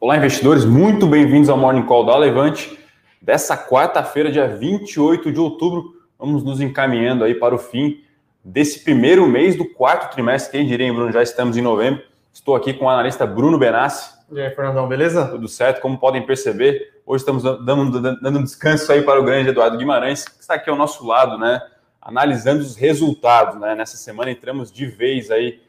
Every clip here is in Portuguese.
Olá, investidores, muito bem-vindos ao Morning Call da Levante. Dessa quarta-feira, dia 28 de outubro, vamos nos encaminhando aí para o fim desse primeiro mês do quarto trimestre. Quem diria, hein, Bruno? Já estamos em novembro. Estou aqui com o analista Bruno Benassi. E aí, Fernandão, beleza? Tudo certo? Como podem perceber, hoje estamos dando, dando um descanso aí para o grande Eduardo Guimarães, que está aqui ao nosso lado, né? Analisando os resultados, né? Nessa semana entramos de vez aí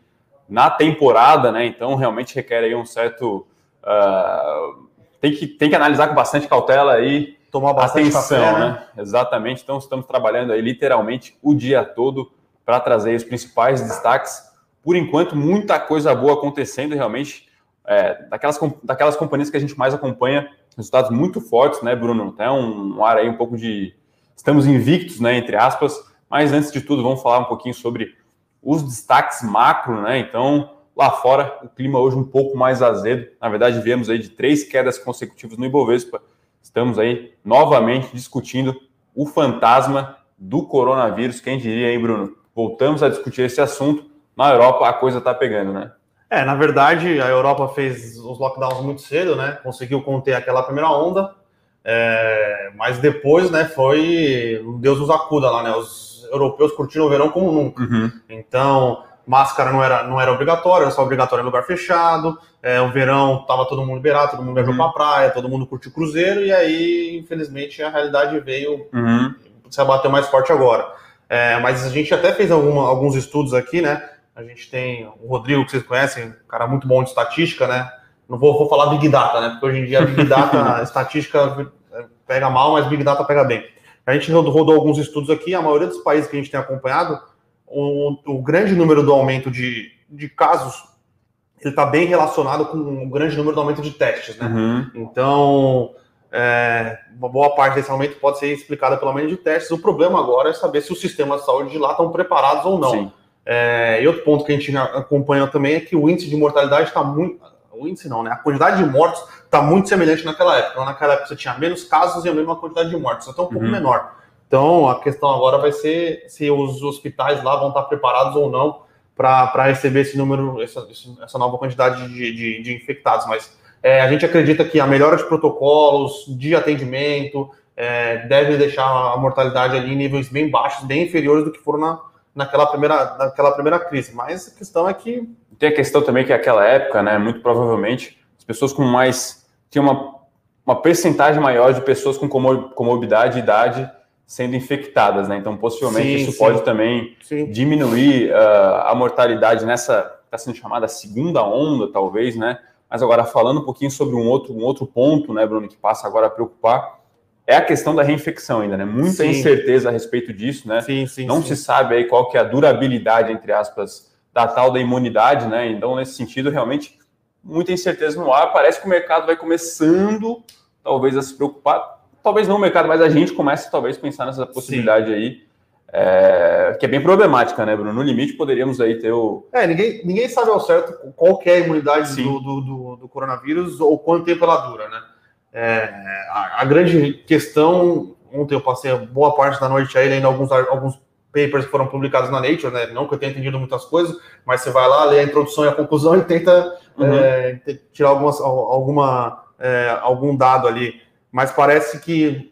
na temporada, né? Então realmente requer aí um certo Uh, tem, que, tem que analisar com bastante cautela aí. Tomar bastante atenção, café, né? né? Exatamente. Então, estamos trabalhando aí literalmente o dia todo para trazer os principais destaques. Por enquanto, muita coisa boa acontecendo realmente. É, daquelas, daquelas companhias que a gente mais acompanha, resultados muito fortes, né, Bruno? Tem um, um ar aí um pouco de. Estamos invictos, né, entre aspas. Mas antes de tudo, vamos falar um pouquinho sobre os destaques macro, né? Então, Lá fora, o clima hoje um pouco mais azedo. Na verdade, viemos aí de três quedas consecutivas no Ibovespa. Estamos aí novamente discutindo o fantasma do coronavírus. Quem diria, hein, Bruno? Voltamos a discutir esse assunto. Na Europa, a coisa está pegando, né? É, na verdade, a Europa fez os lockdowns muito cedo, né? Conseguiu conter aquela primeira onda, é, mas depois, né, foi Deus nos acuda lá, né? Os europeus curtiram o verão como nunca. Uhum. Então, máscara não era, não era obrigatória, era só obrigatória em lugar fechado. É, o verão tava todo mundo liberado, todo mundo viajou uhum. pra praia, todo mundo curtiu cruzeiro, e aí, infelizmente, a realidade veio uhum. se abater mais forte agora. É, mas a gente até fez alguma, alguns estudos aqui, né? A gente tem o Rodrigo, que vocês conhecem, um cara muito bom de estatística, né? Não vou, vou falar Big Data, né? Porque hoje em dia Big Data, estatística pega mal, mas Big Data pega bem. A gente rodou alguns estudos aqui, a maioria dos países que a gente tem acompanhado, o, o grande número do aumento de, de casos ele está bem relacionado com o grande número do aumento de testes, né? Uhum. Então, é, uma boa parte desse aumento pode ser explicada pelo aumento de testes. O problema agora é saber se os sistemas de saúde de lá estão preparados ou não. É, e outro ponto que a gente acompanha também é que o índice de mortalidade está muito. O índice não, né? A quantidade de mortos está muito semelhante naquela época. Naquela época você tinha menos casos e a mesma quantidade de mortos, até um pouco uhum. menor. Então, a questão agora vai ser se os hospitais lá vão estar preparados ou não para receber esse número, essa, essa nova quantidade de, de, de infectados. Mas é, a gente acredita que a melhora de protocolos, de atendimento, é, deve deixar a mortalidade ali em níveis bem baixos, bem inferiores do que foram na, naquela, primeira, naquela primeira crise. Mas a questão é que. Tem a questão também que aquela época, né, muito provavelmente, as pessoas com mais. tinha uma, uma percentagem maior de pessoas com comorbidade e idade sendo infectadas, né? Então, possivelmente sim, isso sim. pode também sim. diminuir uh, a mortalidade nessa está sendo chamada segunda onda, talvez, né? Mas agora falando um pouquinho sobre um outro, um outro ponto, né, Bruno, que passa agora a preocupar, é a questão da reinfecção ainda, né? Muita incerteza a respeito disso, né? Sim, sim, Não se sabe aí qual que é a durabilidade, entre aspas, da tal da imunidade, né? Então, nesse sentido, realmente, muita incerteza no ar. Parece que o mercado vai começando, talvez, a se preocupar talvez não o mercado, mas a gente comece talvez a pensar nessa possibilidade Sim. aí, é, que é bem problemática, né, Bruno? No limite poderíamos aí ter o. É, ninguém, ninguém sabe ao certo qual é a imunidade do, do, do, do, coronavírus ou quanto tempo ela dura, né? É, a, a, grande questão, ontem eu passei boa parte da noite aí lendo alguns, alguns papers que foram publicados na Nature, né? Não que eu tenha entendido muitas coisas, mas você vai lá, lê a introdução e a conclusão e tenta uhum. é, tirar algumas, alguma, é, algum dado ali mas parece que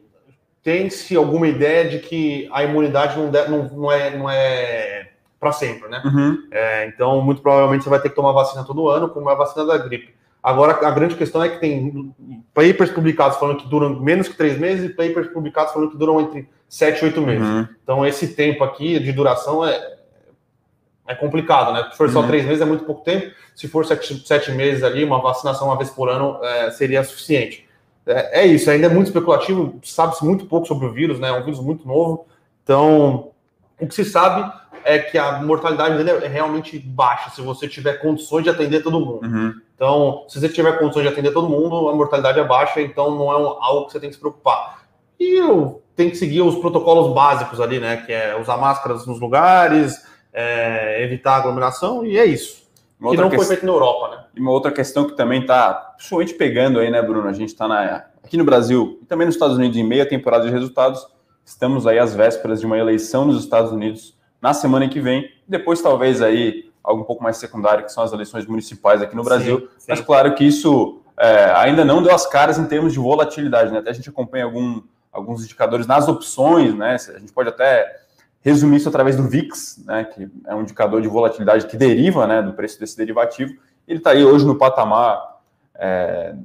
tem-se alguma ideia de que a imunidade não, não, não é, não é para sempre, né? Uhum. É, então, muito provavelmente você vai ter que tomar vacina todo ano, como é a vacina da gripe. Agora, a grande questão é que tem papers publicados falando que duram menos que três meses e papers publicados falando que duram entre sete e oito meses. Uhum. Então, esse tempo aqui de duração é, é complicado, né? Se for só uhum. três meses, é muito pouco tempo. Se for sete, sete meses ali, uma vacinação uma vez por ano é, seria suficiente é, é isso, ainda é muito especulativo, sabe-se muito pouco sobre o vírus, né? É um vírus muito novo. Então, o que se sabe é que a mortalidade dele é realmente baixa se você tiver condições de atender todo mundo. Uhum. Então, se você tiver condições de atender todo mundo, a mortalidade é baixa, então não é um, algo que você tem que se preocupar. E eu tenho que seguir os protocolos básicos ali, né? Que é usar máscaras nos lugares, é, evitar aglomeração, e é isso. Uma que não foi feito na Europa, né? E uma outra questão que também está principalmente pegando aí, né, Bruno? A gente está aqui no Brasil e também nos Estados Unidos em meia temporada de resultados. Estamos aí às vésperas de uma eleição nos Estados Unidos na semana que vem. Depois, talvez, aí algo um pouco mais secundário, que são as eleições municipais aqui no Brasil. Sim, sim. Mas claro que isso é, ainda não deu as caras em termos de volatilidade, né? Até a gente acompanha algum, alguns indicadores nas opções, né? A gente pode até resumir isso através do VIX, né? Que é um indicador de volatilidade que deriva, né? Do preço desse derivativo. Ele está aí hoje no patamar é,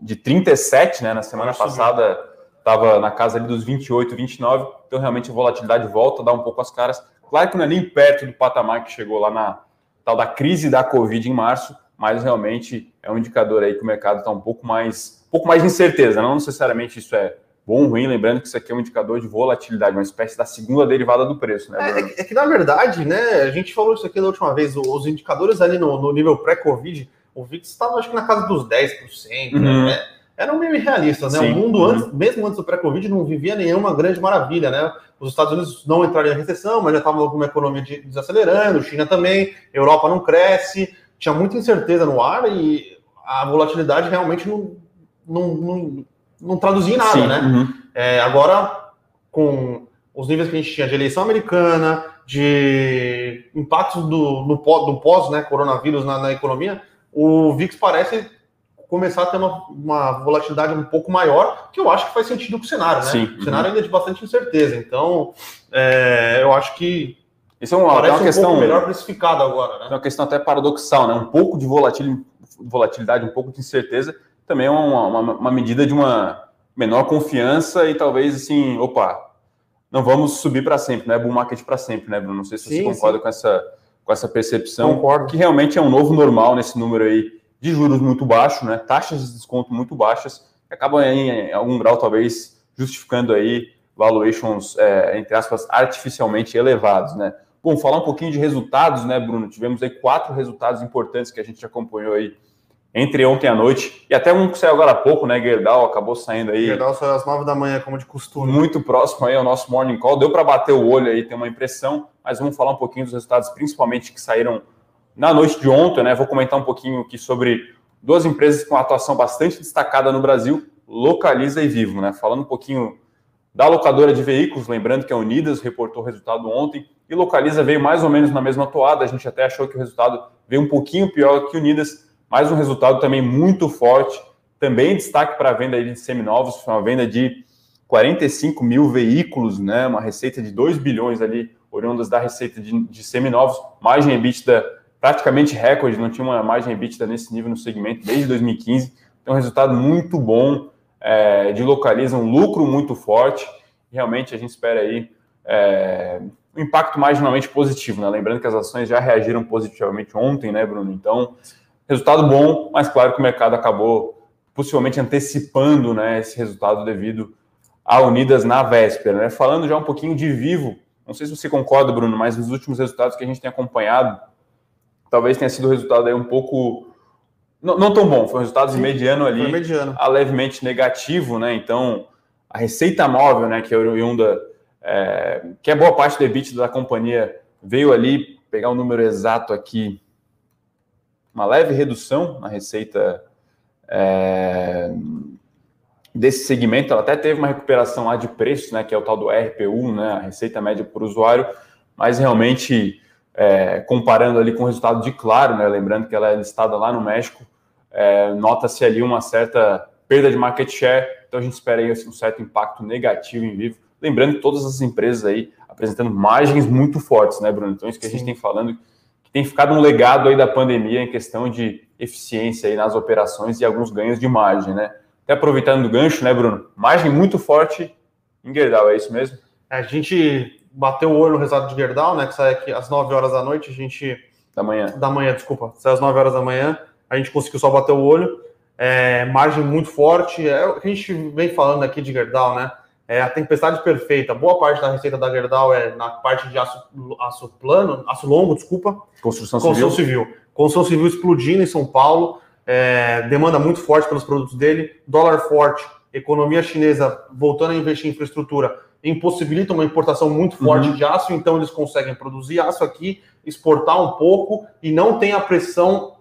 de 37, né? Na semana passada estava na casa ali dos 28, 29. Então realmente a volatilidade volta a dar um pouco as caras. Claro que não é nem perto do patamar que chegou lá na tal da crise da Covid em março, mas realmente é um indicador aí que o mercado está um pouco mais, um pouco mais de incerteza. Não necessariamente isso é bom ruim, lembrando que isso aqui é um indicador de volatilidade, uma espécie da segunda derivada do preço, né? É, é, que na verdade, né, a gente falou isso aqui da última vez, os indicadores ali no, no nível pré-Covid, o VIX estava acho que na casa dos 10%, uhum. né? Eram meio irrealistas, né? Sim. O mundo, uhum. antes, mesmo antes do pré-Covid, não vivia nenhuma grande maravilha, né? Os Estados Unidos não entraram em recessão, mas já estavam com uma economia desacelerando, China também, Europa não cresce, tinha muita incerteza no ar e a volatilidade realmente não, não, não, não traduzia em nada, Sim, né? Uhum. É, agora, com os níveis que a gente tinha de eleição americana, de impactos do, do pós, né, coronavírus na, na, economia, o VIX parece começar a ter uma, uma, volatilidade um pouco maior, que eu acho que faz sentido com o cenário, né? Sim, o cenário uhum. ainda é de bastante incerteza. Então, é, eu acho que isso é uma, Parece uma questão melhor precificado agora, né? É uma questão até paradoxal, né? Um pouco de volatilidade, um pouco de incerteza, também é uma, uma, uma, medida de uma menor confiança e talvez assim, opa, não vamos subir para sempre, né? Bull market para sempre, né, Bruno? Não sei se sim, você concorda sim. com essa com essa percepção, Concordo. que realmente é um novo normal nesse número aí de juros muito baixo, né? Taxas de desconto muito baixas, que acabam em, em algum grau talvez justificando aí valuations, é, entre aspas, artificialmente elevados, né? Bom, falar um pouquinho de resultados, né, Bruno? Tivemos aí quatro resultados importantes que a gente acompanhou aí entre ontem à noite e até um que saiu agora há pouco, né? Gerdau acabou saindo aí. Gerdau saiu às nove da manhã, como de costume. Muito próximo aí ao nosso morning call. Deu para bater o olho aí, ter uma impressão, mas vamos falar um pouquinho dos resultados, principalmente que saíram na noite de ontem, né? Vou comentar um pouquinho aqui sobre duas empresas com atuação bastante destacada no Brasil, Localiza e Vivo, né? Falando um pouquinho da locadora de veículos, lembrando que a Unidas reportou o resultado ontem e Localiza veio mais ou menos na mesma toada. A gente até achou que o resultado veio um pouquinho pior que Unidas, mas um resultado também muito forte. Também destaque para a venda de seminovos, foi uma venda de 45 mil veículos, né? Uma receita de 2 bilhões ali, oriundas da receita de, de seminovos, margem EBITDA praticamente recorde, não tinha uma margem EBITDA nesse nível no segmento desde 2015. Então, um resultado muito bom é, de Localiza, um lucro muito forte. Realmente a gente espera aí é, um impacto marginalmente positivo, né? Lembrando que as ações já reagiram positivamente ontem, né, Bruno? Então, resultado bom, mas claro que o mercado acabou possivelmente antecipando né, esse resultado devido a Unidas na véspera. Né? Falando já um pouquinho de Vivo, não sei se você concorda, Bruno, mas nos últimos resultados que a gente tem acompanhado, talvez tenha sido o resultado aí um pouco. Não, não tão bom, foi um resultado Sim, mediano ali, mediano. a levemente negativo, né? Então, a receita móvel, né, que é oriunda é, que é boa parte do EBIT da companhia, veio ali, pegar o um número exato aqui, uma leve redução na receita é, desse segmento. Ela até teve uma recuperação lá de preço, né, que é o tal do RPU, né, a receita média por usuário, mas realmente, é, comparando ali com o resultado de Claro, né, lembrando que ela é listada lá no México, é, nota-se ali uma certa perda de market share, então a gente espera aí um certo impacto negativo em Vivo. Lembrando que todas as empresas aí apresentando margens muito fortes, né, Bruno? Então, isso que a gente tem falando, tem ficado um legado aí da pandemia em questão de eficiência aí nas operações e alguns ganhos de margem, né? Até aproveitando o gancho, né, Bruno? Margem muito forte em Gerdau, é isso mesmo? É, a gente bateu o olho no resultado de Gerdau, né, que sai aqui às 9 horas da noite, a gente... Da manhã. Da manhã, desculpa. Sai às 9 horas da manhã, a gente conseguiu só bater o olho. É, margem muito forte, é o que a gente vem falando aqui de Gerdau, né? É a tempestade perfeita. Boa parte da receita da Gerdau é na parte de aço, aço plano, aço longo, desculpa. Construção, Construção civil. civil. Construção civil explodindo em São Paulo, é, demanda muito forte pelos produtos dele, dólar forte, economia chinesa voltando a investir em infraestrutura, impossibilita uma importação muito forte uhum. de aço, então eles conseguem produzir aço aqui, exportar um pouco e não tem a pressão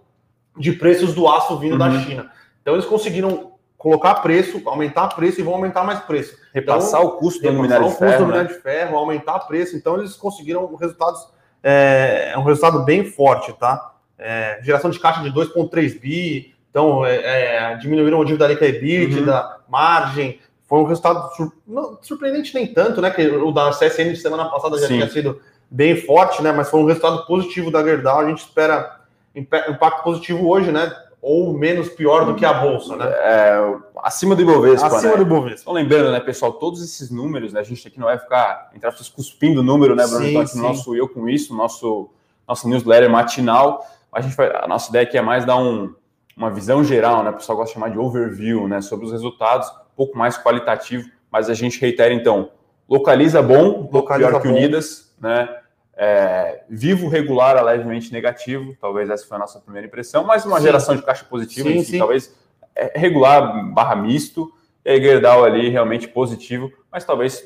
de preços do aço vindo uhum. da China. Então eles conseguiram colocar preço, aumentar preço e vão aumentar mais preço. Repassar então, o custo do minério de ferro. O custo do minério de ferro, aumentar preço. Então, eles conseguiram resultados. É, é um resultado bem forte, tá? É, geração de caixa de 2,3 bi, Então, é, é, diminuíram a dívida líquida EBITDA, uhum. margem. Foi um resultado sur... não, surpreendente nem tanto, né? Que o da CSN de semana passada já Sim. tinha sido bem forte, né? Mas foi um resultado positivo da Gerdau. A gente espera impacto positivo hoje, né? Ou menos pior do que a bolsa, né? É, acima do Ibovespa. Acima né? do Ibovespa. Então, lembrando, né, pessoal, todos esses números, né? A gente aqui não vai ficar, entre aspas, cuspindo número, né, Bruno? Sim, então, aqui no nosso Eu Com Isso, nosso, nosso newsletter matinal, a, gente vai, a nossa ideia aqui é mais dar um, uma visão geral, né? O pessoal gosta de chamar de overview, né? Sobre os resultados, um pouco mais qualitativo, mas a gente reitera, então, localiza bom, localiza pior que bom. Unidas, né? É, vivo regular a levemente negativo, talvez essa foi a nossa primeira impressão, mas uma sim. geração de caixa positiva, sim, enfim, sim. talvez é, regular barra misto, e Gerdau ali realmente positivo, mas talvez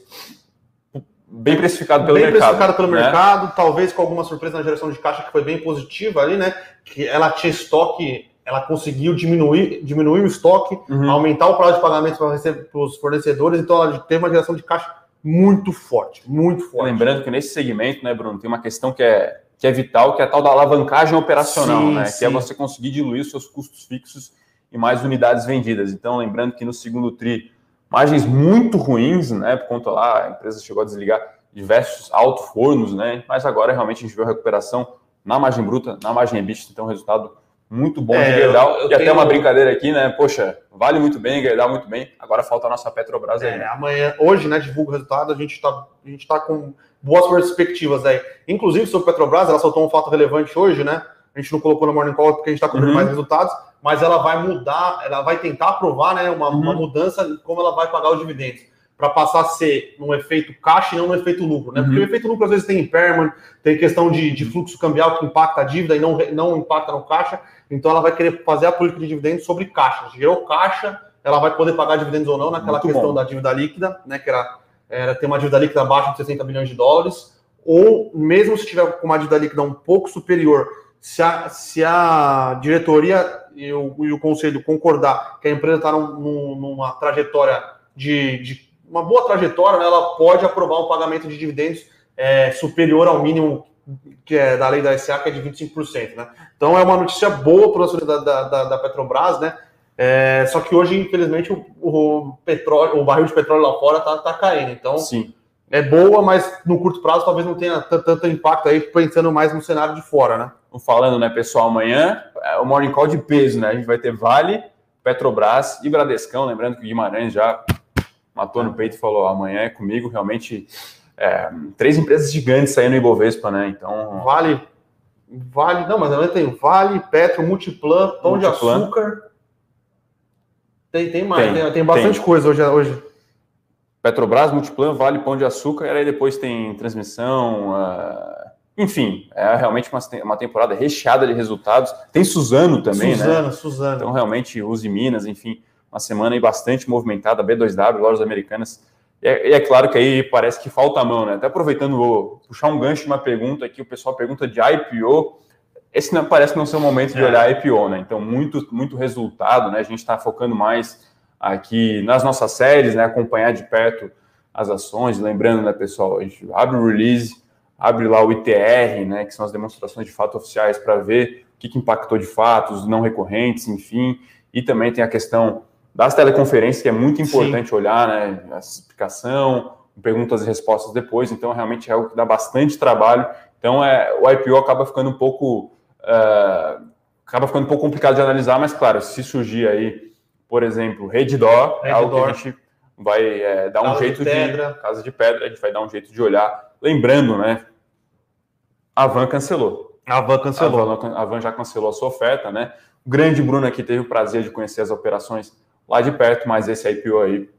bem precificado pelo bem mercado. Bem precificado pelo né? mercado, talvez com alguma surpresa na geração de caixa que foi bem positiva ali, né? Que ela tinha estoque, ela conseguiu diminuir, diminuir o estoque, uhum. aumentar o prazo de pagamento para os fornecedores, então ela teve uma geração de caixa muito forte, muito forte. Lembrando que nesse segmento, né, Bruno, tem uma questão que é, que é vital, que é a tal da alavancagem operacional, sim, né? Sim. Que é você conseguir diluir os seus custos fixos e mais unidades vendidas. Então, lembrando que no segundo TRI, margens muito ruins, né? Por conta lá, a empresa chegou a desligar diversos alto-fornos, né? Mas agora realmente a gente viu a recuperação na margem bruta, na margem EBITDA, então resultado muito bom é, de Gerdau. Eu, eu e tenho... até uma brincadeira aqui, né? Poxa, vale muito bem, Gerdau muito bem. Agora falta a nossa Petrobras aí. É, amanhã, hoje, né, divulga o resultado, a gente está a gente tá com boas perspectivas aí. Inclusive, sobre Petrobras, ela soltou um fato relevante hoje, né? A gente não colocou no Morning Call porque a gente está cobrindo uhum. mais resultados, mas ela vai mudar, ela vai tentar aprovar né, uma, uhum. uma mudança como ela vai pagar os dividendos para passar a ser um efeito caixa e não um efeito lucro, né? Uhum. Porque o efeito lucro às vezes tem impairment, tem questão de, de fluxo cambial que impacta a dívida e não, não impacta no caixa. Então ela vai querer fazer a política de dividendos sobre caixa. Gerou caixa, ela vai poder pagar dividendos ou não naquela Muito questão bom. da dívida líquida, né? Que era, era ter uma dívida líquida abaixo de 60 bilhões de dólares, ou mesmo se tiver com uma dívida líquida um pouco superior, se a, se a diretoria e o, e o conselho concordar que a empresa está num, numa trajetória de, de, uma boa trajetória, né, ela pode aprovar um pagamento de dividendos é, superior ao mínimo que é da lei da SA, que é de 25%, né? Então é uma notícia boa para o da, da, da, Petrobras, né? É, só que hoje, infelizmente, o, o, petróleo, o barril de petróleo lá fora tá, tá caindo. Então Sim. é boa, mas no curto prazo talvez não tenha tanto impacto aí, pensando mais no cenário de fora, né? Falando, né, pessoal, amanhã é o morning call de peso, né? A gente vai ter Vale, Petrobras e Bradescão. Lembrando que o Guimarães já matou no peito e falou: amanhã é comigo. Realmente é, três empresas gigantes saindo no Ibovespa, né? Então. Vale. Vale, não, mas também tem Vale, Petro, Multiplan, Pão Multiplan. de Açúcar. Tem, tem mais, tem, tem, tem bastante tem. coisa hoje, hoje. Petrobras, Multiplan, Vale, Pão de Açúcar, e aí depois tem transmissão. Uh... Enfim, é realmente uma, uma temporada recheada de resultados. Tem Suzano também, Suzano, né? Suzano, Suzano. Então, realmente, Uzi Minas, enfim, uma semana aí bastante movimentada. B2W, lojas americanas é, é, claro que aí parece que falta a mão, né? Até aproveitando, vou puxar um gancho de uma pergunta aqui, o pessoal pergunta de IPO. Esse não, parece não ser o momento de é. olhar IPO, né? Então, muito, muito resultado, né? A gente está focando mais aqui nas nossas séries, né? Acompanhar de perto as ações. Lembrando, né, pessoal, a gente abre o release, abre lá o ITR, né? Que são as demonstrações de fato oficiais para ver o que, que impactou de fato, os não recorrentes, enfim. E também tem a questão das teleconferências, que é muito importante Sim. olhar, né? A explicação, perguntas e respostas depois, então realmente é algo que dá bastante trabalho. Então é, o IPO acaba ficando um pouco. Uh, acaba ficando um pouco complicado de analisar, mas claro, se surgir aí, por exemplo, Reddor, é algo que a gente vai é, dar um jeito de, pedra. de. Casa de pedra, a gente vai dar um jeito de olhar. Lembrando, né? A Van cancelou. A Van cancelou. A Van, a Van já cancelou a sua oferta, né? O grande Bruno aqui teve o prazer de conhecer as operações lá de perto, mas esse IPO aí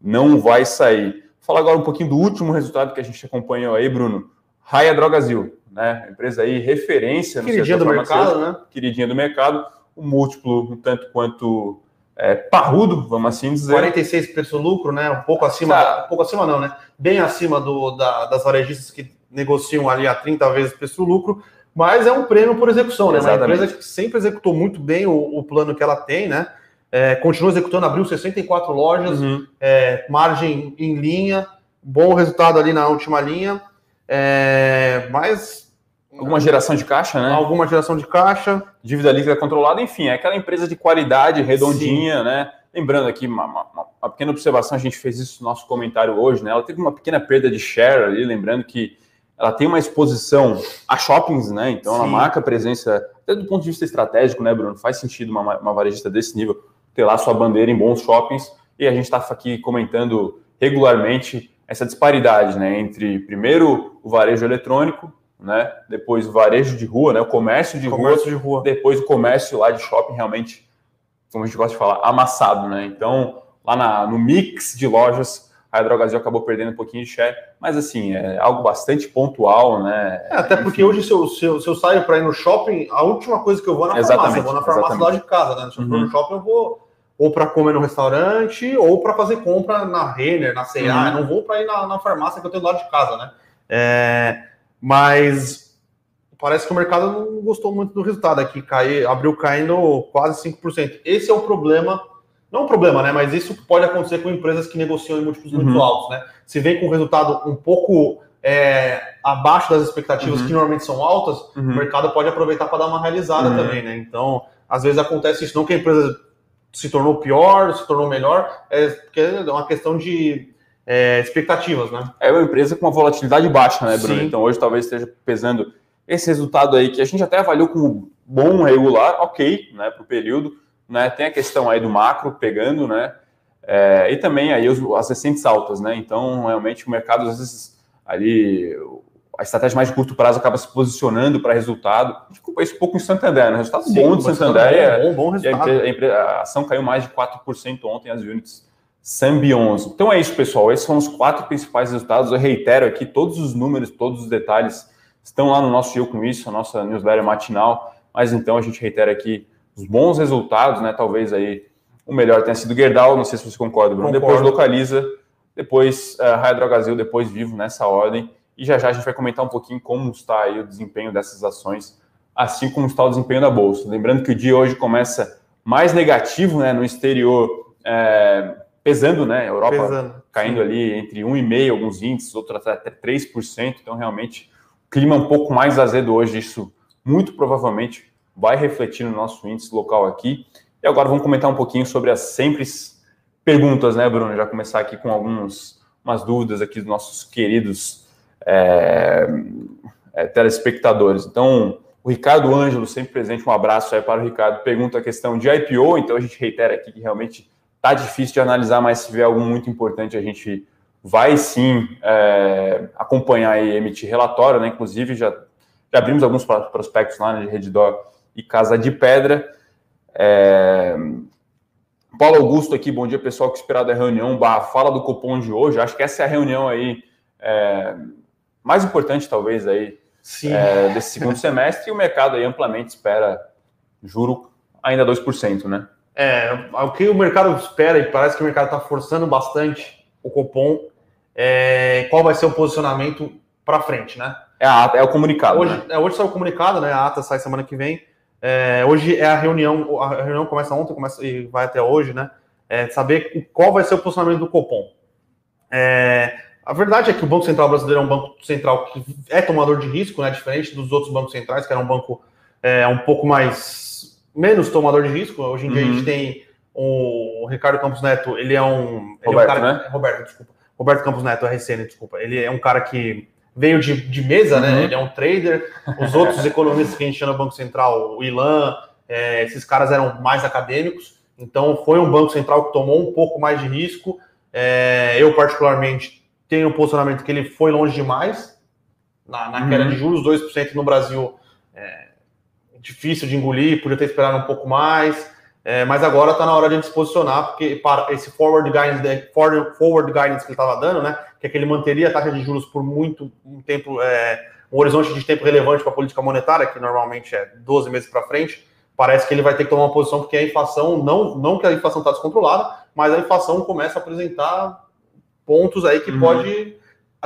não vai sair. Fala agora um pouquinho do último resultado que a gente acompanhou aí, Bruno. Raia Drogazil, né? Empresa aí referência no Queridinha do mercado, né? Queridinha do mercado, o múltiplo um tanto quanto é, parrudo, vamos assim dizer. 46 preço lucro, né? Um pouco acima, tá. um pouco acima não, né? Bem acima do, da, das varejistas que negociam ali a 30 vezes preço lucro, mas é um prêmio por execução, né? Exatamente. Uma empresa que sempre executou muito bem o, o plano que ela tem, né? É, continua executando, abriu 64 lojas, uhum. é, margem em linha, bom resultado ali na última linha, é, mas Alguma geração de caixa, né? Alguma geração de caixa. Dívida líquida controlada, enfim, é aquela empresa de qualidade, redondinha, Sim. né? Lembrando aqui, uma, uma, uma, pequena observação, a gente fez isso no nosso comentário hoje, né? Ela teve uma pequena perda de share ali, lembrando que ela tem uma exposição a shoppings, né? Então Sim. ela marca presença, até do ponto de vista estratégico, né, Bruno? Faz sentido uma, uma varejista desse nível ter lá sua bandeira em bons shoppings. E a gente está aqui comentando regularmente essa disparidade, né? Entre primeiro o varejo eletrônico, né? Depois o varejo de rua, né? O comércio de, comércio rua, de rua, depois o comércio lá de shopping realmente, como a gente gosta de falar, amassado, né? Então lá na, no mix de lojas a Hidrogasil acabou perdendo um pouquinho de share, mas assim, é algo bastante pontual, né? É, até porque hoje, se eu, se eu, se eu saio para ir no shopping, a última coisa que eu vou é na exatamente, farmácia, eu vou na farmácia exatamente. lá de casa, né? Se eu for uhum. no shopping, eu vou ou para comer no restaurante, ou para fazer compra na Renner, na C&A, uhum. não vou para ir na, na, farmácia que eu tenho do lado de casa, né? É, mas parece que o mercado não gostou muito do resultado aqui, cai, abriu caindo quase 5%. Esse é o problema não é um problema, né? Mas isso pode acontecer com empresas que negociam em múltiplos uhum. muito altos, né? Se vem com um resultado um pouco é, abaixo das expectativas, uhum. que normalmente são altas, uhum. o mercado pode aproveitar para dar uma realizada uhum. também, né? Então, às vezes acontece isso, não que a empresa se tornou pior, se tornou melhor, é é uma questão de é, expectativas, né? É uma empresa com uma volatilidade baixa, né, Bruno? Sim. Então, hoje talvez esteja pesando esse resultado aí que a gente até avaliou como bom, regular, ok, né, para o período né? Tem a questão aí do macro pegando, né? É, e também aí os, as recentes altas, né? Então, realmente o mercado às vezes ali a estratégia mais de curto prazo acaba se posicionando para resultado. Desculpa isso um pouco em Santander, né? Resultado Sim, bom de Santander. É, bom, bom resultado. A, a, ação caiu mais de 4% ontem, as units Sambionzo. Então é isso, pessoal. Esses são os quatro principais resultados. Eu reitero aqui, todos os números, todos os detalhes estão lá no nosso Eu Com Isso, a nossa newsletter matinal. Mas então a gente reitera aqui os bons resultados, né? Talvez aí o melhor tenha sido Gerdau, não sei se você concorda, Bruno. Concordo. Depois localiza, depois uh, Raia Drogazil, depois Vivo nessa ordem. E já já a gente vai comentar um pouquinho como está aí o desempenho dessas ações, assim como está o desempenho da bolsa. Lembrando que o dia hoje começa mais negativo, né? No exterior, é, pesando, né? A Europa pesando, caindo sim. ali entre 1,5%, alguns índices, outros até 3%. Então, realmente, clima um pouco mais azedo hoje. Isso muito provavelmente vai refletir no nosso índice local aqui. E agora vamos comentar um pouquinho sobre as sempre perguntas, né, Bruno? Já começar aqui com algumas umas dúvidas aqui dos nossos queridos é, é, telespectadores. Então, o Ricardo Ângelo, sempre presente, um abraço aí para o Ricardo, pergunta a questão de IPO, então a gente reitera aqui que realmente está difícil de analisar, mas se tiver algo muito importante, a gente vai sim é, acompanhar e emitir relatório, né? Inclusive, já, já abrimos alguns prospectos lá né, de Redditor e Casa de Pedra. É... Paulo Augusto aqui, bom dia pessoal que esperava da reunião, barra fala do cupom de hoje. Acho que essa é a reunião aí é... mais importante, talvez, aí é, desse segundo semestre, e o mercado aí amplamente espera juro ainda 2%, né? É, o que o mercado espera, e parece que o mercado está forçando bastante o cupom, é, qual vai ser o posicionamento para frente, né? É, a ata, é o comunicado. Hoje, né? é, hoje sai o comunicado, né? A ata sai semana que vem. É, hoje é a reunião, a reunião começa ontem começa, e vai até hoje, né? É, saber qual vai ser o posicionamento do Copom. É, a verdade é que o Banco Central brasileiro é um banco central que é tomador de risco, né? Diferente dos outros bancos centrais, que era um banco é, um pouco mais menos tomador de risco. Hoje em uhum. dia a gente uhum. tem o Ricardo Campos Neto, ele é um. Ele Roberto, é um cara, né? Roberto, desculpa. Roberto Campos Neto, RCN, desculpa. Ele é um cara que veio de, de mesa, né? uhum. né? Ele é um trader. Os outros economistas que a gente chama no Banco Central, o Ilan, é, esses caras eram mais acadêmicos. Então, foi um Banco Central que tomou um pouco mais de risco. É, eu, particularmente, tenho um posicionamento que ele foi longe demais na, na queda uhum. de juros, 2% no Brasil. É, difícil de engolir, podia ter esperado um pouco mais. É, mas agora está na hora de ele se posicionar, porque para esse forward guidance, forward guidance que ele estava dando, né? Que é que ele manteria a taxa de juros por muito um tempo, é, um horizonte de tempo relevante para a política monetária, que normalmente é 12 meses para frente. Parece que ele vai ter que tomar uma posição, porque a inflação, não, não que a inflação está descontrolada, mas a inflação começa a apresentar pontos aí que uhum. pode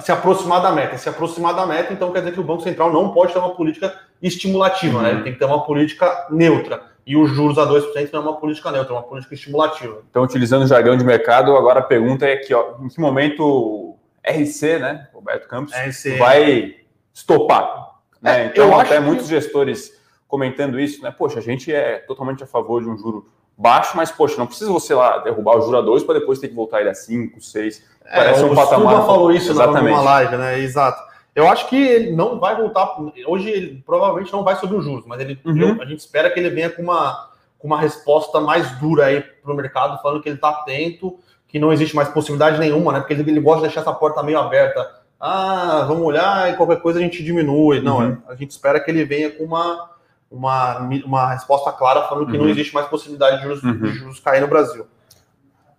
se aproximar da meta. Se aproximar da meta, então quer dizer que o Banco Central não pode ter uma política estimulativa, uhum. né? Ele tem que ter uma política neutra. E os juros a 2% não é uma política neutra, é uma política estimulativa. Então, utilizando o jargão de mercado, agora a pergunta é que, ó, em que momento RC, né, Roberto Campos, RC. vai estopar? Né? É, então, até muitos gestores comentando isso, né? Poxa, a gente é totalmente a favor de um juro baixo, mas, poxa, não precisa você lá derrubar o juro a 2 para depois ter que voltar ele a 5, 6. É, Parece um patamar. O falou isso Exatamente. numa live, né? Exato. Eu acho que ele não vai voltar. Hoje ele provavelmente não vai sobre os juros, mas ele, uhum. eu, a gente espera que ele venha com uma, com uma resposta mais dura aí para o mercado, falando que ele está atento, que não existe mais possibilidade nenhuma, né? Porque ele, ele gosta de deixar essa porta meio aberta. Ah, vamos olhar e qualquer coisa a gente diminui. Não, uhum. a gente espera que ele venha com uma, uma, uma resposta clara, falando que uhum. não existe mais possibilidade de juros, uhum. de juros cair no Brasil.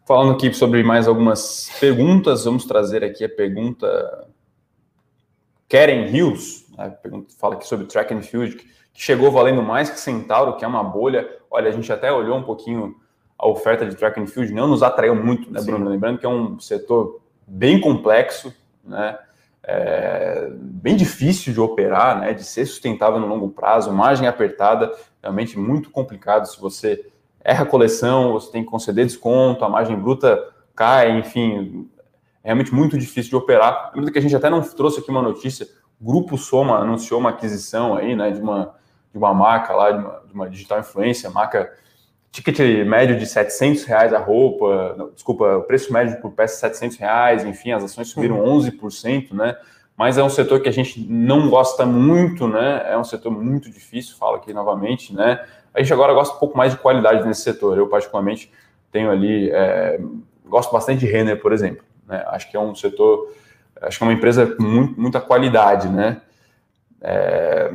Falando aqui sobre mais algumas perguntas, vamos trazer aqui a pergunta Karen Hills, né, fala aqui sobre track and field, que chegou valendo mais que Centauro, que é uma bolha. Olha, a gente até olhou um pouquinho a oferta de track and field, não nos atraiu muito, né, Bruno? Lembrando que é um setor bem complexo, né? É, bem difícil de operar, né, de ser sustentável no longo prazo, margem apertada, realmente muito complicado. Se você erra a coleção, você tem que conceder desconto, a margem bruta cai, enfim, é realmente muito difícil de operar. Lembra que a gente até não trouxe aqui uma notícia, Grupo Soma anunciou uma aquisição aí, né, de uma, de uma marca lá, de uma, de uma digital influência, marca ticket médio de 700 reais a roupa, não, desculpa, o preço médio por peça 700 reais, enfim, as ações subiram uhum. 11%, né, mas é um setor que a gente não gosta muito, né, é um setor muito difícil, falo aqui novamente, né, a gente agora gosta um pouco mais de qualidade nesse setor, eu particularmente tenho ali, é, gosto bastante de Renner, por exemplo, né? Acho que é um setor, acho que é uma empresa com muito, muita qualidade, né? É,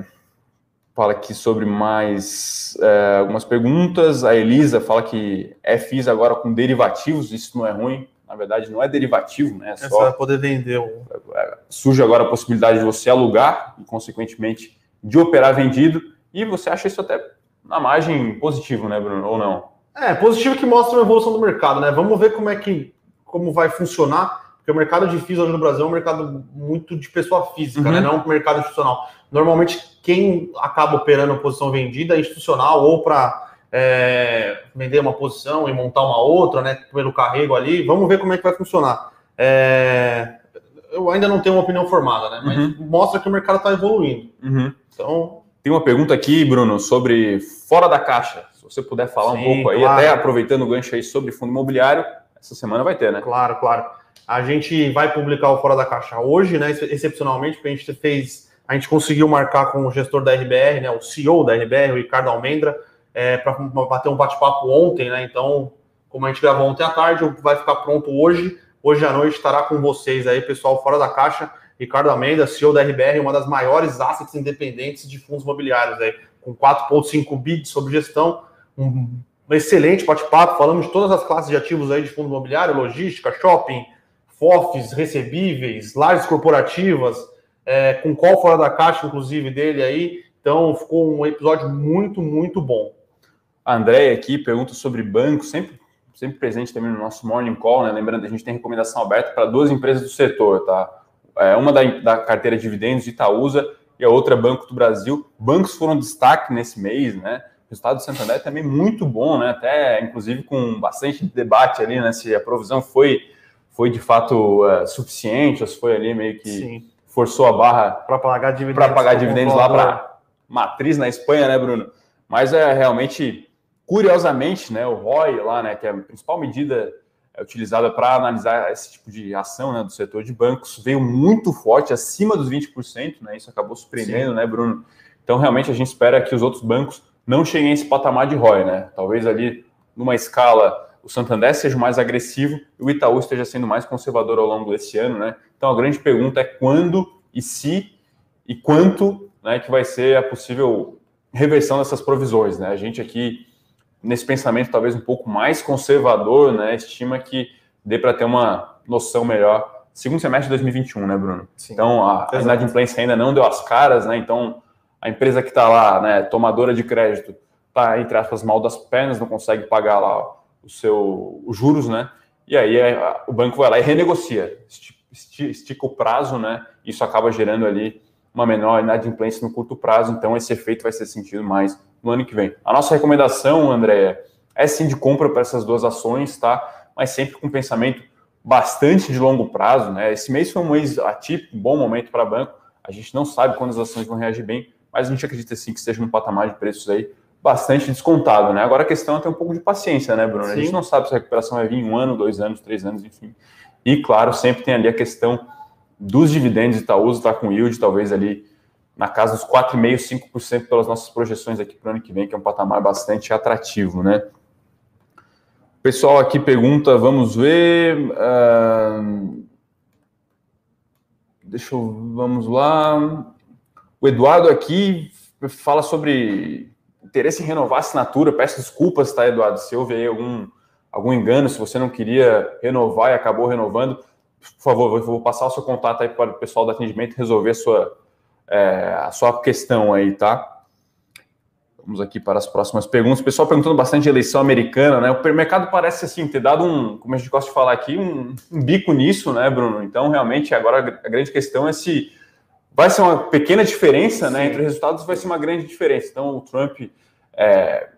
fala aqui sobre mais é, algumas perguntas. A Elisa fala que é FIS agora com derivativos, isso não é ruim. Na verdade, não é derivativo, né? É, é só é poder vender. O... É, surge agora a possibilidade de você alugar e, consequentemente, de operar vendido. E você acha isso até na margem positivo, né, Bruno? Ou não? É, positivo que mostra uma evolução do mercado, né? Vamos ver como é que como vai funcionar, porque o mercado de FIIs hoje no Brasil é um mercado muito de pessoa física, né? uhum. né? não um mercado institucional. Normalmente, quem acaba operando posição vendida é institucional ou para é, vender uma posição e montar uma outra, né? Pelo carrego ali. Vamos ver como é que vai funcionar. É, eu ainda não tenho uma opinião formada, né? Mas uhum. mostra que o mercado está evoluindo. Uhum. Então. Tem uma pergunta aqui, Bruno, sobre fora da caixa. Se você puder falar Sim, um pouco aí, claro. até aproveitando o gancho aí sobre fundo imobiliário, essa semana vai ter, né? Claro, claro. A gente vai publicar o Fora da Caixa hoje, né? Excepcionalmente, porque a gente fez, a gente conseguiu marcar com o gestor da RBR, né? O CEO da RBR, o Ricardo Almendra, é, para bater um bate-papo ontem, né? Então, como a gente gravou ontem à tarde, vai ficar pronto hoje. Hoje à noite estará com vocês aí, pessoal, Fora da Caixa. Ricardo Almeida, CEO da RBR, uma das maiores assets independentes de fundos imobiliários, aí, com 4,5 bi sobre gestão, um excelente bate-papo, falamos de todas as classes de ativos aí de fundo imobiliário, logística, shopping, FOFs, recebíveis, lajes corporativas, é, com qual fora da caixa, inclusive, dele aí. Então, ficou um episódio muito, muito bom. A Andréia aqui pergunta sobre banco, sempre, sempre presente também no nosso Morning Call, né? Lembrando, a gente tem recomendação aberta para duas empresas do setor, tá? É, uma da, da carteira de dividendos de Itaúsa e a outra Banco do Brasil. Bancos foram destaque nesse mês, né? O resultado do Santander é também muito bom, né? Até, inclusive, com bastante debate ali, né? Se a provisão foi, foi de fato uh, suficiente, ou se foi ali meio que Sim. Forçou a barra para pagar dividendos, para pagar dividendos lá para matriz na Espanha, né, Bruno? Mas é realmente, curiosamente, né? O ROI lá, né? Que é a principal medida é utilizada para analisar esse tipo de ação né, do setor de bancos, veio muito forte, acima dos 20%, né? Isso acabou surpreendendo, Sim. né, Bruno? Então, realmente, a gente espera que os outros bancos não cheguem a esse patamar de ROI, né? Talvez ali numa escala o Santander seja mais agressivo e o Itaú esteja sendo mais conservador ao longo desse ano, né? Então a grande pergunta é quando e se e quanto, né, que vai ser a possível reversão dessas provisões, né? A gente aqui nesse pensamento talvez um pouco mais conservador, né, estima que dê para ter uma noção melhor segundo semestre de 2021, né, Bruno? Sim, então a, a inadimplência ainda não deu as caras, né? Então a empresa que está lá, né, tomadora de crédito, está, entre aspas, mal das pernas, não consegue pagar lá o seu, os juros, né? E aí é, o banco vai lá e renegocia, estica o prazo, né? Isso acaba gerando ali uma menor inadimplência no curto prazo, então esse efeito vai ser sentido mais no ano que vem. A nossa recomendação, André, é sim de compra para essas duas ações, tá? Mas sempre com pensamento bastante de longo prazo, né? Esse mês foi um mês atípico, um bom momento para banco, A gente não sabe quando as ações vão reagir bem, mas a gente acredita sim que esteja num patamar de preços aí bastante descontado, né? Agora a questão é ter um pouco de paciência, né, Bruno? Sim. A gente não sabe se a recuperação vai vir em um ano, dois anos, três anos, enfim. E, claro, sempre tem ali a questão dos dividendos, Itaúsa está com yield talvez ali na casa dos 4,5%, 5% pelas nossas projeções aqui para o ano que vem, que é um patamar bastante atrativo, né? O pessoal aqui pergunta, vamos ver. Uh, deixa eu. Vamos lá. O Eduardo aqui fala sobre interesse em renovar a assinatura. Peço desculpas, tá, Eduardo, se houve aí algum, algum engano, se você não queria renovar e acabou renovando por favor, vou passar o seu contato aí para o pessoal do atendimento resolver a sua, é, a sua questão aí, tá? Vamos aqui para as próximas perguntas. O pessoal perguntando bastante de eleição americana, né? O mercado parece assim ter dado um, como a gente gosta de falar aqui, um, um bico nisso, né, Bruno? Então, realmente, agora a grande questão é se vai ser uma pequena diferença, né? Entre os resultados vai ser uma grande diferença. Então, o Trump é,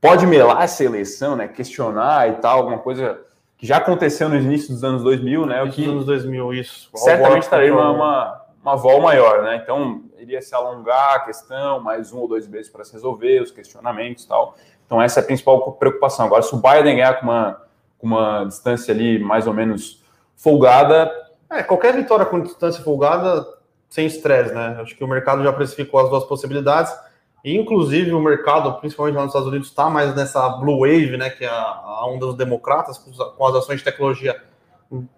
pode melar essa eleição, né? Questionar e tal, alguma coisa que já aconteceu no início dos anos 2000, né? O que anos 2000, isso. Certamente estaria uma, uma, uma vol maior, né? Então, iria se alongar a questão, mais um ou dois meses para se resolver, os questionamentos e tal. Então, essa é a principal preocupação. Agora, se o Biden ganhar com uma, com uma distância ali mais ou menos folgada. É, qualquer vitória com distância folgada, sem estresse, né? Acho que o mercado já precificou as duas possibilidades. Inclusive, o mercado, principalmente lá nos Estados Unidos, está mais nessa blue wave, né, que é a, onda dos democratas, com as ações de tecnologia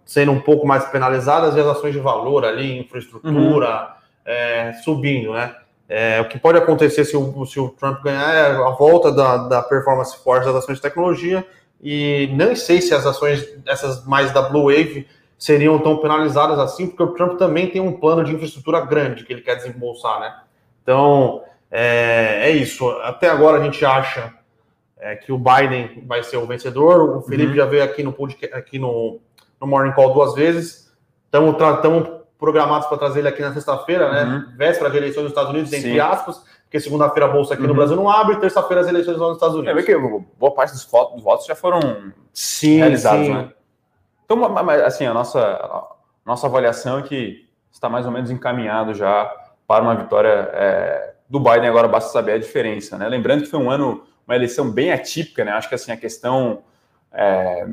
sendo um pouco mais penalizadas e as ações de valor ali, infraestrutura, uhum. é, subindo, né? É, o que pode acontecer se o, se o Trump ganhar é a volta da, da performance forte das ações de tecnologia e não sei se as ações, essas mais da Blue Wave, seriam tão penalizadas assim, porque o Trump também tem um plano de infraestrutura grande que ele quer desembolsar, né? Então, é, é isso. Até agora a gente acha é, que o Biden vai ser o vencedor. O Felipe uhum. já veio aqui no podcast, aqui no, no Morning Call duas vezes. Estamos programados para trazer ele aqui na sexta-feira, né? Uhum. Véspera de eleições nos Estados Unidos, entre Sim. aspas, porque segunda-feira a bolsa aqui uhum. no Brasil não abre, terça-feira as eleições lá nos Estados Unidos. É, que boa parte dos votos, dos votos já foram sim, realizados, sim. né? Então, assim, a nossa, a nossa avaliação é que está mais ou menos encaminhado já para uma vitória é, do Biden agora basta saber a diferença, né? Lembrando que foi um ano, uma eleição bem atípica, né? Acho que assim a questão é,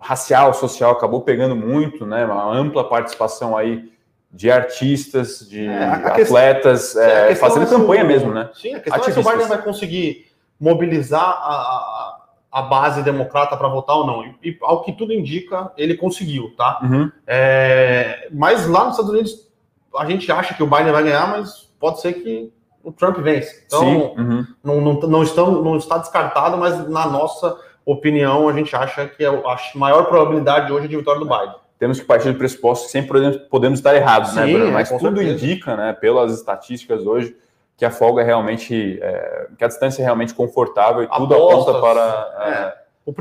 racial, social acabou pegando muito, né? Uma ampla participação aí de artistas, de é, atletas, é, fazendo é campanha o, mesmo, né? Sim, a questão Ativistas. é se o Biden vai conseguir mobilizar a, a, a base democrata para votar ou não. E, ao que tudo indica, ele conseguiu, tá? Uhum. É, mas lá nos Estados Unidos, a gente acha que o Biden vai ganhar, mas pode ser que o Trump vence. Então, uhum. não, não, não, estão, não está descartado, mas na nossa opinião, a gente acha que é a maior probabilidade hoje de vitória do Biden. Temos que partir do pressuposto que sempre podemos, podemos estar errados, né, Sim, né, Bruno? Mas tudo certeza. indica, né, pelas estatísticas hoje, que a folga é realmente, é, que a distância é realmente confortável e tudo aponta para. É... É. O,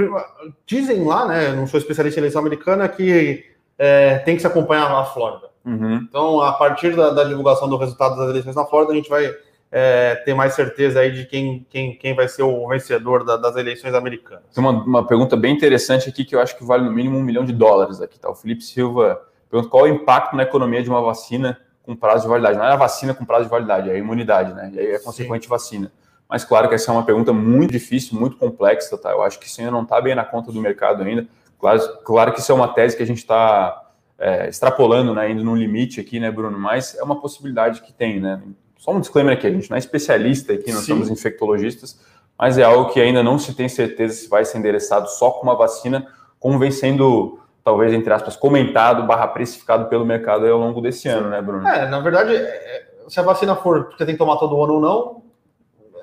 dizem lá, né, não sou especialista em eleição americana, que é, tem que se acompanhar a Flórida. Uhum. Então, a partir da, da divulgação do resultado das eleições na Flórida, a gente vai é, ter mais certeza aí de quem, quem, quem vai ser o vencedor da, das eleições americanas. Tem uma, uma pergunta bem interessante aqui que eu acho que vale no mínimo um milhão de dólares aqui, tá? O Felipe Silva pergunta qual é o impacto na economia de uma vacina com prazo de validade. Não é a vacina com prazo de validade, é a imunidade, né? E aí é consequente Sim. vacina. Mas claro que essa é uma pergunta muito difícil, muito complexa, tá? Eu acho que isso ainda não está bem na conta do mercado ainda. Claro, claro que isso é uma tese que a gente está é, extrapolando, né? Indo no limite aqui, né, Bruno? Mas é uma possibilidade que tem, né? Só um disclaimer aqui, a gente não é especialista aqui, nós Sim. somos infectologistas, mas é algo que ainda não se tem certeza se vai ser endereçado só com uma vacina, como vem sendo, talvez, entre aspas, comentado, barra precificado pelo mercado ao longo desse ano, né, Bruno? É, na verdade, é, é, se a vacina for porque tem que tomar todo ano ou não,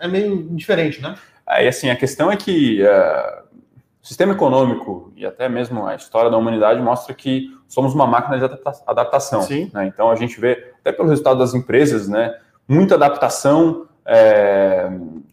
é meio diferente, né? E assim, a questão é que uh, o sistema econômico e até mesmo a história da humanidade mostra que somos uma máquina de adaptação. Sim. Né? Então a gente vê, até pelo resultado das empresas, né? muita adaptação, é,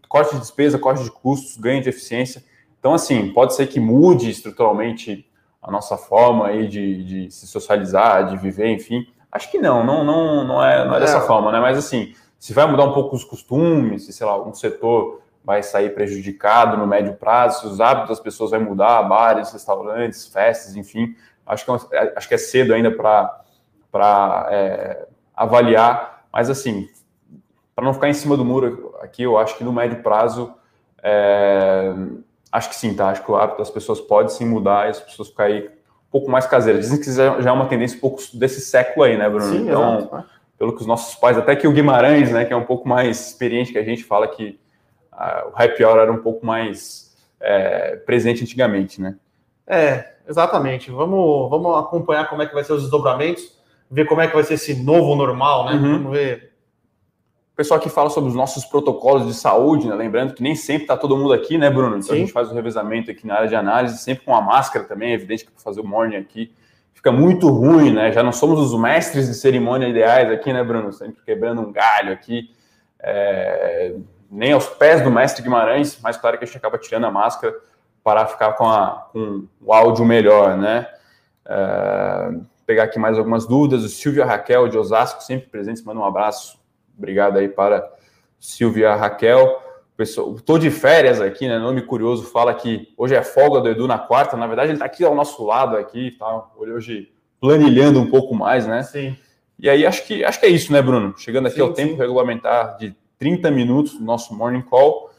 corte de despesa, corte de custos, ganho de eficiência. Então, assim, pode ser que mude estruturalmente a nossa forma aí de, de se socializar, de viver, enfim. Acho que não, não, não, não, é, não é dessa é. forma, né? Mas, assim, se vai mudar um pouco os costumes, se, sei lá, algum setor vai sair prejudicado no médio prazo, se os hábitos das pessoas vão mudar, bares, restaurantes, festas, enfim. Acho que é, acho que é cedo ainda para é, avaliar Mas assim, para não ficar em cima do muro aqui, eu acho que no médio prazo, é, acho que sim, tá? Acho que o hábito das pessoas pode sim mudar e as pessoas ficarem um pouco mais caseiras. Dizem que já é uma tendência um pouco desse século aí, né, Bruno? Sim, então, exato. É. pelo que os nossos pais, até que o Guimarães, né, que é um pouco mais experiente que a gente, fala que a, o happy hour era um pouco mais é, presente antigamente, né? É, exatamente. Vamos, vamos acompanhar como é que vai ser os desdobramentos, ver como é que vai ser esse novo normal, né? Uhum. Vamos ver. O pessoal aqui fala sobre os nossos protocolos de saúde, né? Lembrando que nem sempre está todo mundo aqui, né, Bruno? Então Sim. a gente faz o revezamento aqui na área de análise, sempre com a máscara também, é evidente que para fazer o morning aqui fica muito ruim, né? Já não somos os mestres de cerimônia ideais aqui, né, Bruno? Sempre quebrando um galho aqui. É... Nem aos pés do mestre Guimarães, mas claro que a gente acaba tirando a máscara para ficar com, a, com o áudio melhor, né? É, pegar aqui mais algumas dúvidas. O Silvia Raquel de Osasco, sempre presente, manda um abraço. Obrigado aí para Silvia Raquel. Pessoal, estou de férias aqui, né? Nome curioso fala que hoje é folga do Edu na quarta. Na verdade, ele está aqui ao nosso lado aqui, tá? Hoje planilhando um pouco mais, né? Sim. E aí acho que acho que é isso, né, Bruno? Chegando aqui sim, ao sim. tempo regulamentar de 30 minutos do nosso morning call.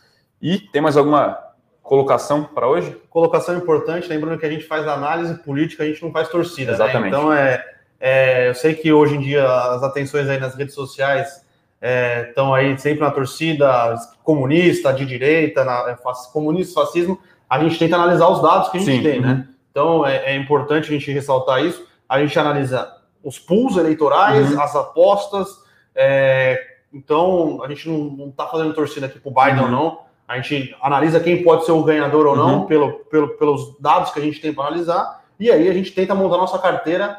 E tem mais alguma Colocação para hoje? Colocação importante, lembrando que a gente faz análise política, a gente não faz torcida. Né? Exatamente. Né? Então, é, é, eu sei que hoje em dia as atenções aí nas redes sociais estão é, aí sempre na torcida comunista, de direita, na, é, comunista, fascismo. A gente tenta analisar os dados que a gente Sim. tem, né? Uhum. Então, é, é, importante a gente ressaltar isso. A gente analisa os pools eleitorais, uhum. as apostas. É, então, a gente não está fazendo torcida aqui para o Biden uhum. ou não a gente analisa quem pode ser o ganhador ou não, uhum. pelo, pelo, pelos dados que a gente tem para analisar, e aí a gente tenta montar nossa carteira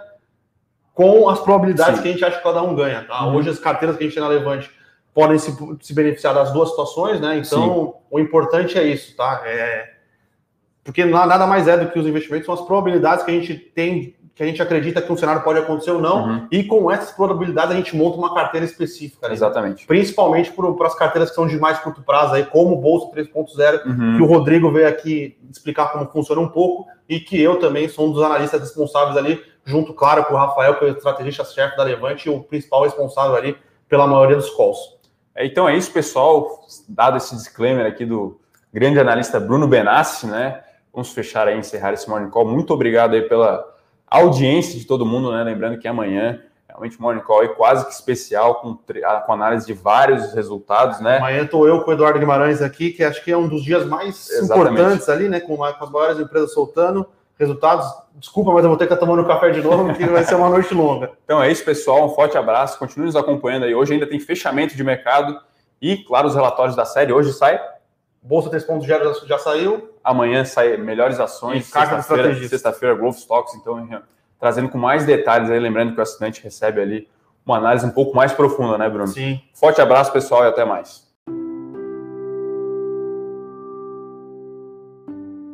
com as probabilidades Sim. que a gente acha que cada um ganha. Tá? Uhum. Hoje as carteiras que a gente tem na Levante podem se, se beneficiar das duas situações, né? Então Sim. o importante é isso, tá? É, porque nada mais é do que os investimentos, são as probabilidades que a gente tem que a gente acredita que um cenário pode acontecer ou não, uhum. e com essas probabilidades a gente monta uma carteira específica. Né? Exatamente. Principalmente para as carteiras que são de mais curto prazo, aí, como o Bolsa 3.0, uhum. que o Rodrigo veio aqui explicar como funciona um pouco, e que eu também sou um dos analistas responsáveis ali, junto, claro, com o Rafael, que é o estrategista-chefe da Levante, e o principal responsável ali pela maioria dos calls. É, então é isso, pessoal. Dado esse disclaimer aqui do grande analista Bruno Benassi, né? Vamos fechar aí, encerrar esse morning call. Muito obrigado aí pela audiência de todo mundo, né? Lembrando que amanhã realmente Morning Call é quase que especial, com, com análise de vários resultados, né? Amanhã estou eu com o Eduardo Guimarães aqui, que acho que é um dos dias mais Exatamente. importantes ali, né? Com, com, as maiores empresas soltando resultados. Desculpa, mas eu vou ter que estar tomando café de novo, porque vai ser uma noite longa. Então é isso, pessoal. Um forte abraço. Continue nos acompanhando aí. Hoje ainda tem fechamento de mercado e, claro, os relatórios da série. Hoje sai. Bolsa 3.0 já, já saiu. Amanhã sai melhores ações. Sexta-feira, sexta-feira, Growth Stocks. Então, trazendo com mais detalhes aí, lembrando que o assinante recebe ali uma análise um pouco mais profunda, né, Bruno? Sim. Forte abraço, pessoal, e até mais.